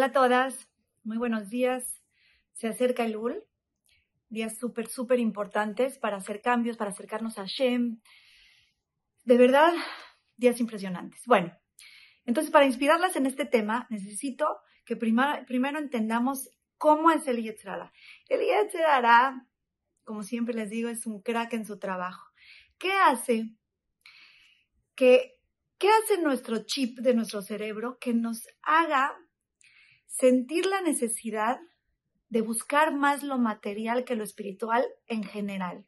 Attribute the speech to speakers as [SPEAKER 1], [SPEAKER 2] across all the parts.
[SPEAKER 1] Hola a todas, muy buenos días. Se acerca el UL, días súper, súper importantes para hacer cambios, para acercarnos a Shem. De verdad, días impresionantes. Bueno, entonces para inspirarlas en este tema, necesito que primero entendamos cómo es el Yetzirah. El Yetzirah, como siempre les digo, es un crack en su trabajo. ¿Qué hace? ¿Qué hace nuestro chip de nuestro cerebro que nos haga sentir la necesidad de buscar más lo material que lo espiritual en general.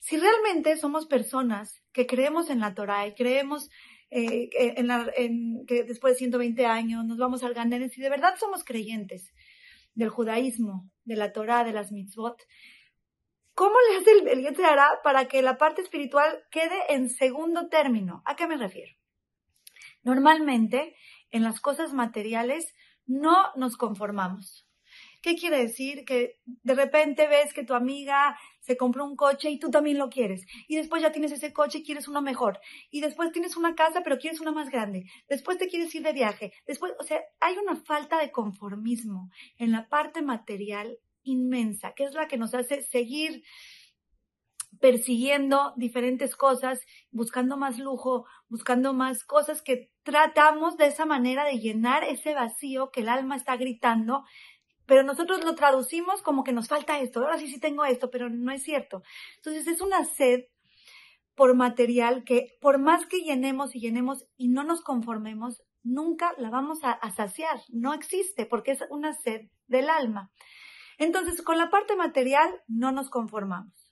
[SPEAKER 1] Si realmente somos personas que creemos en la Torah y creemos eh, en, que después de 120 años nos vamos al Ganeden, si de verdad somos creyentes del judaísmo, de la Torah, de las mitzvot, ¿cómo le hace el, el para que la parte espiritual quede en segundo término? ¿A qué me refiero? Normalmente, en las cosas materiales, no nos conformamos. ¿Qué quiere decir? Que de repente ves que tu amiga se compró un coche y tú también lo quieres. Y después ya tienes ese coche y quieres uno mejor. Y después tienes una casa pero quieres una más grande. Después te quieres ir de viaje. Después, o sea, hay una falta de conformismo en la parte material inmensa, que es la que nos hace seguir persiguiendo diferentes cosas, buscando más lujo, buscando más cosas que tratamos de esa manera de llenar ese vacío que el alma está gritando, pero nosotros lo traducimos como que nos falta esto, ahora sí sí tengo esto, pero no es cierto. Entonces es una sed por material que por más que llenemos y llenemos y no nos conformemos, nunca la vamos a, a saciar, no existe porque es una sed del alma. Entonces con la parte material no nos conformamos.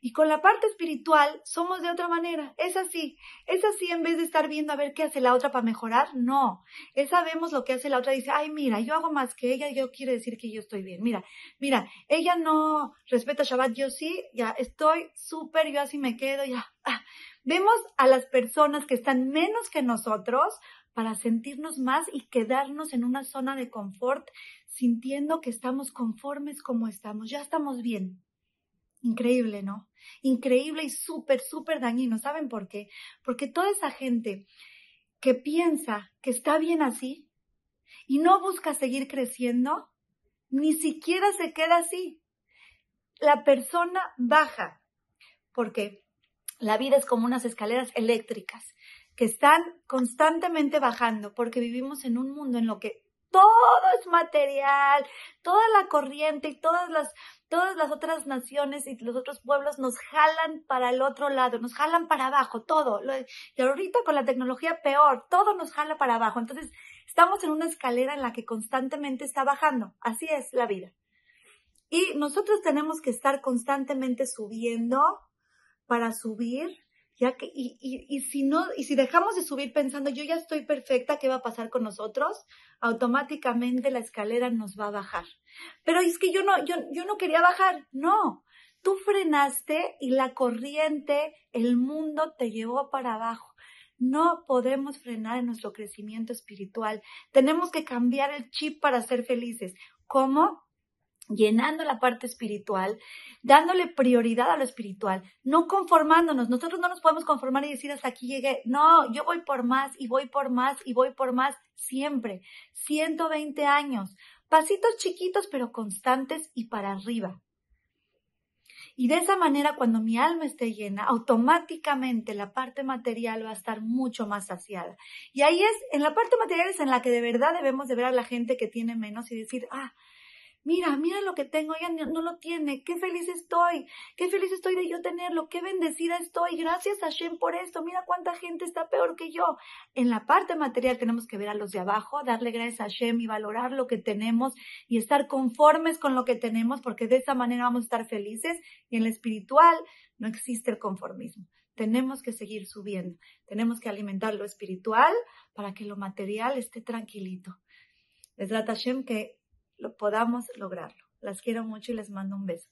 [SPEAKER 1] Y con la parte espiritual somos de otra manera. Es así. Es así en vez de estar viendo a ver qué hace la otra para mejorar. No. Es sabemos lo que hace la otra. Dice, ay, mira, yo hago más que ella yo quiere decir que yo estoy bien. Mira, mira, ella no respeta Shabbat, yo sí, ya estoy súper, yo así me quedo, ya. Ah. Vemos a las personas que están menos que nosotros para sentirnos más y quedarnos en una zona de confort, sintiendo que estamos conformes como estamos. Ya estamos bien. Increíble, ¿no? Increíble y súper, súper dañino. ¿Saben por qué? Porque toda esa gente que piensa que está bien así y no busca seguir creciendo, ni siquiera se queda así. La persona baja, porque la vida es como unas escaleras eléctricas que están constantemente bajando, porque vivimos en un mundo en lo que todo es material, toda la corriente y todas las, todas las otras naciones y los otros pueblos nos jalan para el otro lado, nos jalan para abajo, todo. Y ahorita con la tecnología peor, todo nos jala para abajo. Entonces, estamos en una escalera en la que constantemente está bajando. Así es la vida. Y nosotros tenemos que estar constantemente subiendo para subir ya que, y, y, y, si no, y si dejamos de subir pensando yo ya estoy perfecta, ¿qué va a pasar con nosotros? Automáticamente la escalera nos va a bajar. Pero es que yo no, yo, yo no quería bajar, no. Tú frenaste y la corriente, el mundo te llevó para abajo. No podemos frenar en nuestro crecimiento espiritual. Tenemos que cambiar el chip para ser felices. ¿Cómo? Llenando la parte espiritual, dándole prioridad a lo espiritual, no conformándonos. Nosotros no nos podemos conformar y decir hasta aquí llegué. No, yo voy por más y voy por más y voy por más siempre. 120 años. Pasitos chiquitos pero constantes y para arriba. Y de esa manera, cuando mi alma esté llena, automáticamente la parte material va a estar mucho más saciada. Y ahí es, en la parte material es en la que de verdad debemos de ver a la gente que tiene menos y decir, ah, mira, mira lo que tengo, ella no lo tiene, qué feliz estoy, qué feliz estoy de yo tenerlo, qué bendecida estoy, gracias a Shem por esto, mira cuánta gente está peor que yo. En la parte material tenemos que ver a los de abajo, darle gracias a Shem y valorar lo que tenemos y estar conformes con lo que tenemos, porque de esa manera vamos a estar felices y en lo espiritual no existe el conformismo. Tenemos que seguir subiendo, tenemos que alimentar lo espiritual para que lo material esté tranquilito. Les Hashem que lo podamos lograrlo. Las quiero mucho y les mando un beso.